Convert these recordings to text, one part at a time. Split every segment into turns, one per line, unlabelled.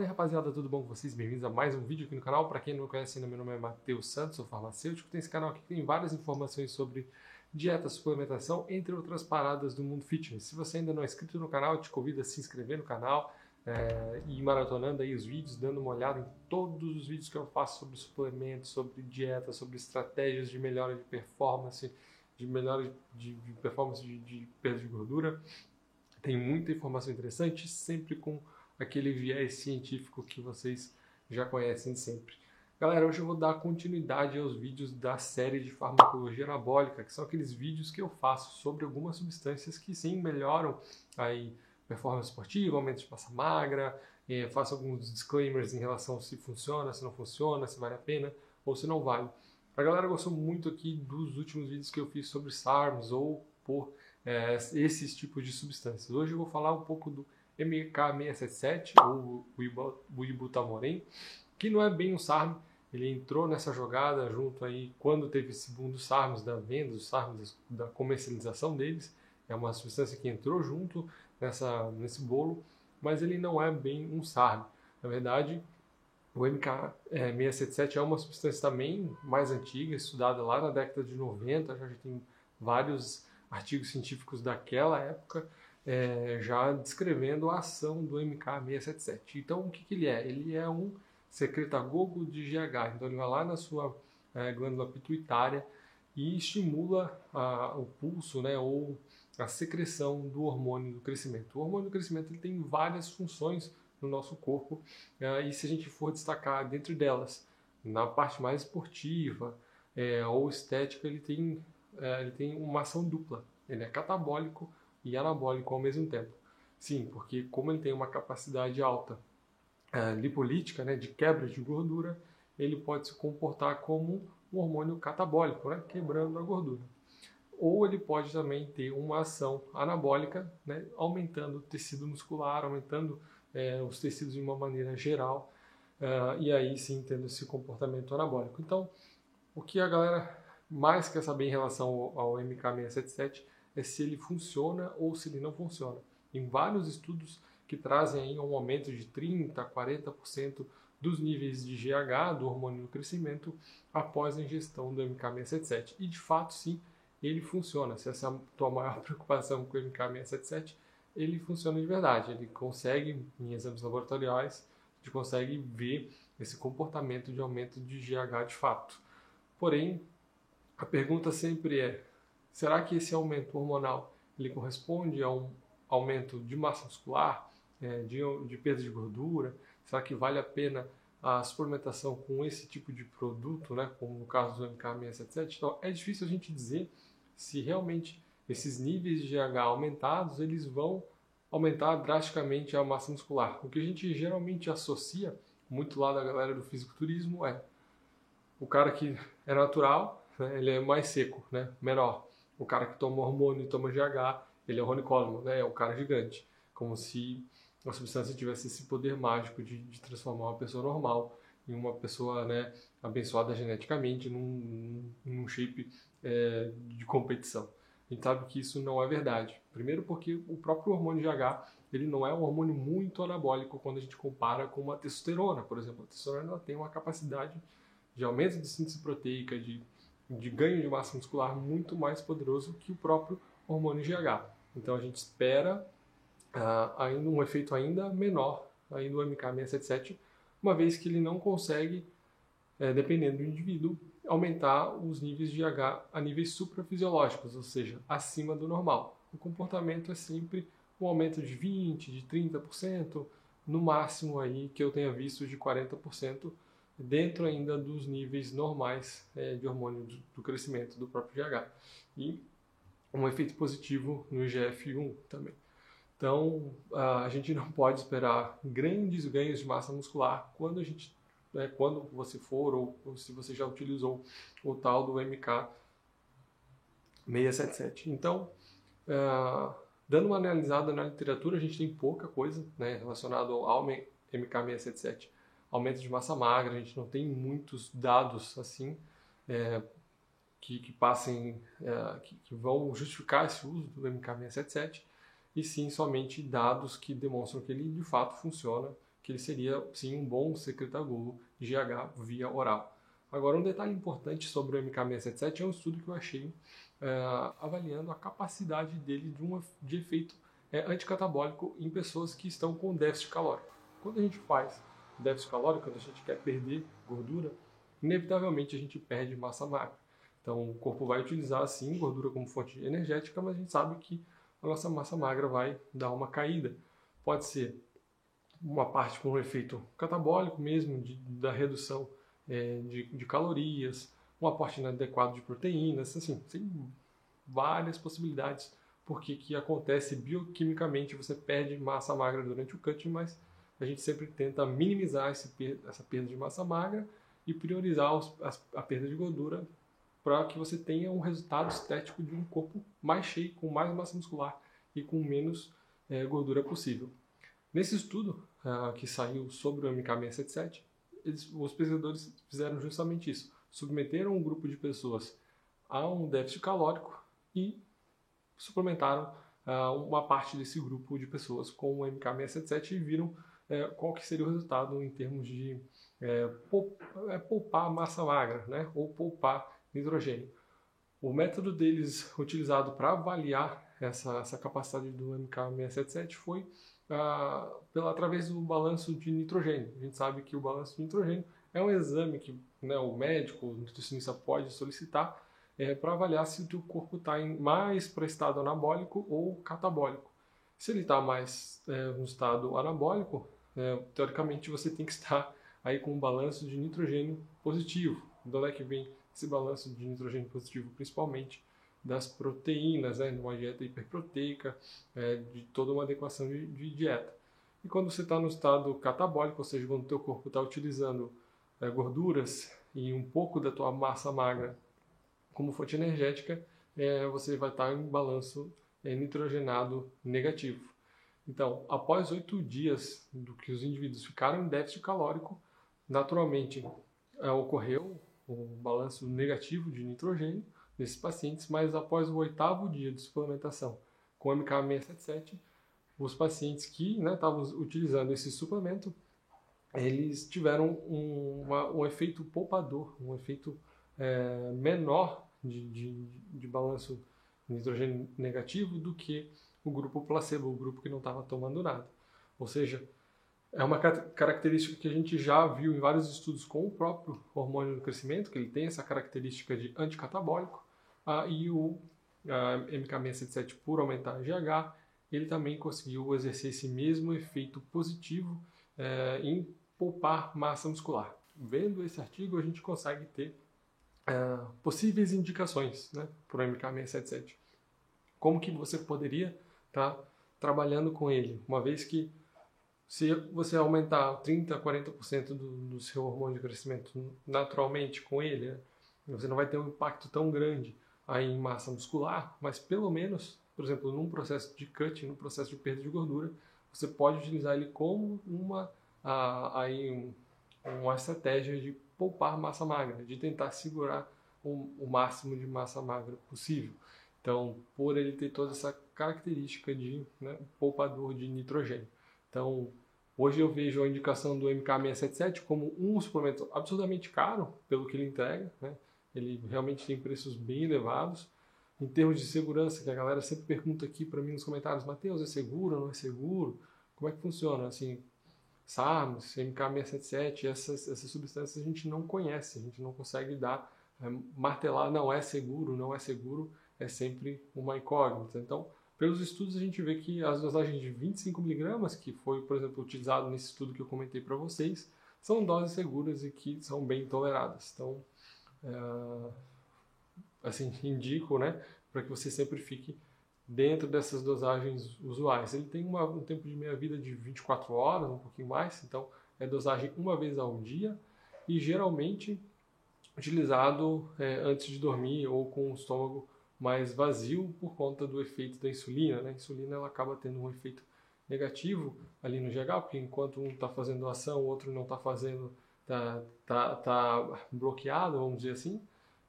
Fala aí rapaziada, tudo bom com vocês? Bem-vindos a mais um vídeo aqui no canal. Para quem não me conhece ainda, meu nome é Matheus Santos, sou farmacêutico. Tem esse canal aqui que tem várias informações sobre dieta, suplementação, entre outras paradas do mundo fitness. Se você ainda não é inscrito no canal, eu te convido a se inscrever no canal é, e ir maratonando aí os vídeos, dando uma olhada em todos os vídeos que eu faço sobre suplementos, sobre dieta, sobre estratégias de melhora de performance, de melhora de, de performance de, de perda de gordura. Tem muita informação interessante, sempre com aquele viés científico que vocês já conhecem sempre. Galera, hoje eu vou dar continuidade aos vídeos da série de farmacologia anabólica, que são aqueles vídeos que eu faço sobre algumas substâncias que sim melhoram aí performance esportiva, aumento de massa magra, eh, faço alguns disclaimers em relação se funciona, se não funciona, se vale a pena ou se não vale. A galera gostou muito aqui dos últimos vídeos que eu fiz sobre SARMs ou por eh, esses tipos de substâncias. Hoje eu vou falar um pouco do MK677 ou o que não é bem um SARM, ele entrou nessa jogada junto aí quando teve esse boom dos SARMs, da venda dos SARMs, da comercialização deles. É uma substância que entrou junto nessa, nesse bolo, mas ele não é bem um SARM. Na verdade, o MK677 é uma substância também mais antiga, estudada lá na década de 90, já tem vários artigos científicos daquela época, é, já descrevendo a ação do MK677. Então, o que, que ele é? Ele é um secretagogo de GH. Então, ele vai lá na sua é, glândula pituitária e estimula a, o pulso, né, ou a secreção do hormônio do crescimento. O hormônio do crescimento ele tem várias funções no nosso corpo é, e se a gente for destacar dentro delas, na parte mais esportiva é, ou estética, ele tem, é, ele tem uma ação dupla. Ele é catabólico e anabólico ao mesmo tempo. Sim, porque como ele tem uma capacidade alta é, lipolítica, né, de quebra de gordura, ele pode se comportar como um hormônio catabólico, né, quebrando a gordura. Ou ele pode também ter uma ação anabólica, né, aumentando o tecido muscular, aumentando é, os tecidos de uma maneira geral, uh, e aí sim tendo esse comportamento anabólico. Então, o que a galera mais quer saber em relação ao, ao MK677 é se ele funciona ou se ele não funciona. Em vários estudos que trazem aí um aumento de 30% a 40% dos níveis de GH, do hormônio do crescimento, após a ingestão do MK677. E de fato, sim, ele funciona. Se essa é a tua maior preocupação com o MK677, ele funciona de verdade. Ele consegue, em exames laboratoriais, a gente consegue ver esse comportamento de aumento de GH de fato. Porém, a pergunta sempre é: será que esse aumento hormonal ele corresponde a um aumento de massa muscular, é, de, de perda de gordura? Será que vale a pena a suplementação com esse tipo de produto, né, como no caso do MK677? Então, é difícil a gente dizer se realmente esses níveis de GH aumentados, eles vão aumentar drasticamente a massa muscular. O que a gente geralmente associa, muito lá da galera do fisiculturismo, é o cara que é natural, né, ele é mais seco, né, menor. O cara que toma hormônio e toma GH, ele é o Ronnie Coleman, né, é o cara gigante. Como se a substância tivesse esse poder mágico de, de transformar uma pessoa normal em uma pessoa né, abençoada geneticamente, num, num shape é, de competição. A gente sabe que isso não é verdade. Primeiro porque o próprio hormônio GH ele não é um hormônio muito anabólico quando a gente compara com uma testosterona, por exemplo. A testosterona tem uma capacidade de aumento de síntese proteica, de, de ganho de massa muscular muito mais poderoso que o próprio hormônio GH. Então a gente espera uh, ainda um efeito ainda menor aí do MK677, uma vez que ele não consegue, é, dependendo do indivíduo, aumentar os níveis de H a níveis suprafisiológicos, ou seja, acima do normal. O comportamento é sempre um aumento de 20, de 30%, no máximo aí que eu tenha visto de 40%, dentro ainda dos níveis normais é, de hormônio do, do crescimento do próprio GH. E um efeito positivo no IGF-1 também. Então, a gente não pode esperar grandes ganhos de massa muscular quando a gente né, quando você for ou, ou, se você já utilizou o tal do MK677. Então, uh, dando uma analisada na literatura, a gente tem pouca coisa né, relacionada ao MK677. Aumento de massa magra, a gente não tem muitos dados assim é, que, que, passem, é, que, que vão justificar esse uso do MK677 e sim somente dados que demonstram que ele de fato funciona que ele seria sim um bom secretagol GH via oral. Agora, um detalhe importante sobre o MK677 é um estudo que eu achei é, avaliando a capacidade dele de, uma, de efeito é, anticatabólico em pessoas que estão com déficit calórico. Quando a gente faz déficit calórico, quando a gente quer perder gordura, inevitavelmente a gente perde massa magra. Então, o corpo vai utilizar, sim, gordura como fonte energética, mas a gente sabe que a nossa massa magra vai dar uma caída. Pode ser uma parte com um efeito catabólico mesmo, de, da redução é, de, de, calorias, um aporte inadequado de proteínas, assim, tem várias possibilidades porque que acontece bioquimicamente, você perde massa magra durante o cutting, mas a gente sempre tenta minimizar esse, essa perda de massa magra e priorizar os, a, a perda de gordura para que você tenha um resultado estético de um corpo mais cheio, com mais massa muscular e com menos é, gordura possível. Nesse estudo uh, que saiu sobre o MK677, eles, os pesquisadores fizeram justamente isso. Submeteram um grupo de pessoas a um déficit calórico e suplementaram uh, uma parte desse grupo de pessoas com o MK677 e viram é, qual que seria o resultado em termos de é, é, poupar massa magra, né? ou poupar nitrogênio. O método deles utilizado para avaliar essa, essa capacidade do MK677 foi ah, pela, através do balanço de nitrogênio. A gente sabe que o balanço de nitrogênio é um exame que né, o médico, o nutricionista pode solicitar é, para avaliar se o teu corpo está mais para estado anabólico ou catabólico. Se ele está mais é, no estado anabólico, é, teoricamente você tem que estar aí com um balanço de nitrogênio positivo. De onde é que vem esse balanço de nitrogênio positivo? Principalmente das proteínas, né, numa dieta hiperproteica, é, de toda uma adequação de, de dieta. E quando você está no estado catabólico, ou seja, quando o teu corpo está utilizando é, gorduras e um pouco da tua massa magra como fonte energética, é, você vai estar tá em balanço é, nitrogenado negativo. Então, após oito dias do que os indivíduos ficaram em déficit calórico, naturalmente é, ocorreu um balanço negativo de nitrogênio nesses pacientes, mas após o oitavo dia de suplementação com MK677, os pacientes que né, estavam utilizando esse suplemento, eles tiveram um, uma, um efeito poupador, um efeito é, menor de, de, de balanço nitrogênio negativo do que o grupo placebo, o grupo que não estava tomando nada. Ou seja, é uma característica que a gente já viu em vários estudos com o próprio hormônio do crescimento, que ele tem essa característica de anticatabólico, ah, e o ah, MK677, por aumentar GH, ele também conseguiu exercer esse mesmo efeito positivo eh, em poupar massa muscular. Vendo esse artigo, a gente consegue ter eh, possíveis indicações né, para o MK677. Como que você poderia tá trabalhando com ele, uma vez que se você aumentar 30%, 40% do, do seu hormônio de crescimento naturalmente com ele, né, você não vai ter um impacto tão grande aí em massa muscular, mas pelo menos, por exemplo, num processo de cutting, num processo de perda de gordura, você pode utilizar ele como uma, a, aí um, uma estratégia de poupar massa magra, de tentar segurar o, o máximo de massa magra possível. Então, por ele ter toda essa característica de né, poupador de nitrogênio. Então, hoje eu vejo a indicação do MK677 como um suplemento absurdamente caro pelo que ele entrega, né? Ele realmente tem preços bem elevados. Em termos de segurança, que a galera sempre pergunta aqui para mim nos comentários, Matheus, é seguro não é seguro? Como é que funciona? Assim, SARMs, MK677, essas, essas substâncias a gente não conhece, a gente não consegue dar, é, martelar, não é seguro, não é seguro, é sempre uma incógnita. Então, pelos estudos a gente vê que as dosagens de 25mg, que foi, por exemplo, utilizado nesse estudo que eu comentei para vocês, são doses seguras e que são bem toleradas. Então, é, assim, indico, né, para que você sempre fique dentro dessas dosagens usuais. Ele tem uma, um tempo de meia-vida de 24 horas, um pouquinho mais, então é dosagem uma vez ao dia e geralmente utilizado é, antes de dormir ou com o estômago mais vazio por conta do efeito da insulina. Né? A insulina ela acaba tendo um efeito negativo ali no GH, porque enquanto um está fazendo ação, o outro não está fazendo tá, tá, tá bloqueado, vamos dizer assim,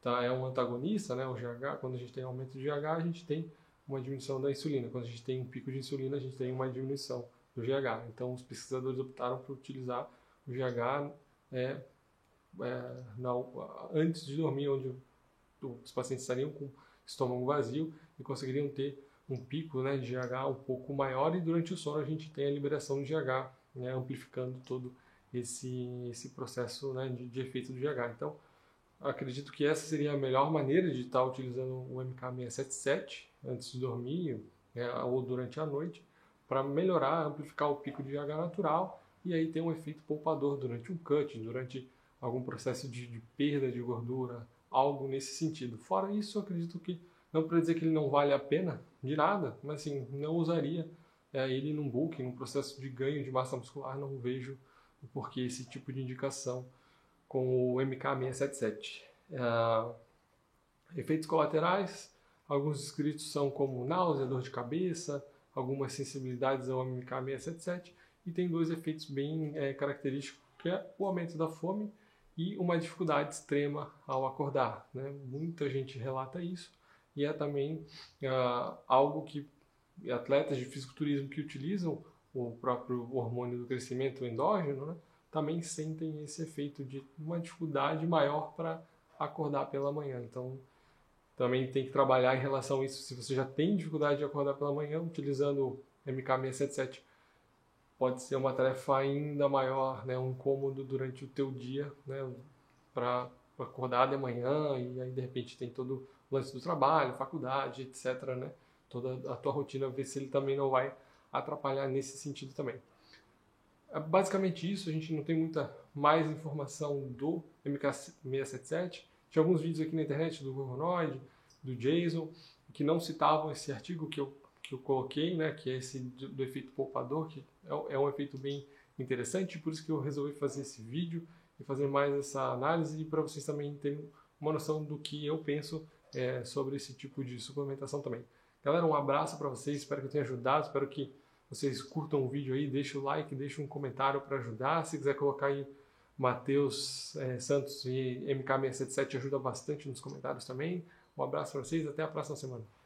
tá, é um antagonista, né, o GH, quando a gente tem aumento de GH, a gente tem uma diminuição da insulina, quando a gente tem um pico de insulina, a gente tem uma diminuição do GH. Então, os pesquisadores optaram por utilizar o GH é, é, na, antes de dormir, onde os pacientes estariam com estômago vazio e conseguiriam ter um pico né, de GH um pouco maior e durante o sono a gente tem a liberação de GH, né, amplificando todo esse, esse processo né, de, de, efeito do GH. Então, acredito que essa seria a melhor maneira de estar utilizando o MK677 antes de dormir né, ou durante a noite para melhorar, amplificar o pico de GH natural e aí ter um efeito poupador durante um cut, durante algum processo de, de perda de gordura, algo nesse sentido. Fora isso, acredito que não para dizer que ele não vale a pena de nada, mas assim, não usaria é, ele num bulking, num processo de ganho de massa muscular, não vejo o porquê esse tipo de indicação com o MK677. É, efeitos colaterais, alguns descritos são como náusea, dor de cabeça, algumas sensibilidades ao MK677 e tem dois efeitos bem é, característicos, que é o aumento da fome e uma dificuldade extrema ao acordar. Né? Muita gente relata isso e é também uh, algo que atletas de fisiculturismo que utilizam o próprio hormônio do crescimento endógeno né, também sentem esse efeito de uma dificuldade maior para acordar pela manhã. Então, também tem que trabalhar em relação a isso. Se você já tem dificuldade de acordar pela manhã, utilizando o MK677 pode ser uma tarefa ainda maior, né, um incômodo durante o teu dia, né, para acordar de manhã e aí de repente tem todo o lance do trabalho, faculdade, etc, né, toda a tua rotina, ver se ele também não vai atrapalhar nesse sentido também. É basicamente isso, a gente não tem muita mais informação do MK677. Tinha alguns vídeos aqui na internet do Gorgonoid, do Jason, que não citavam esse artigo que eu que eu coloquei, né, que é esse do, efeito poupador, que é, é, um efeito bem interessante, por isso que eu resolvi fazer esse vídeo e fazer mais essa análise para vocês também terem uma noção do que eu penso é, sobre esse tipo de suplementação também. Galera, um abraço para vocês, espero que eu tenha ajudado, espero que vocês curtam o vídeo aí, deixem o like, deixem um comentário para ajudar, se quiser colocar aí Matheus é, Santos e MK677 ajuda bastante nos comentários também. Um abraço para vocês, até a próxima semana.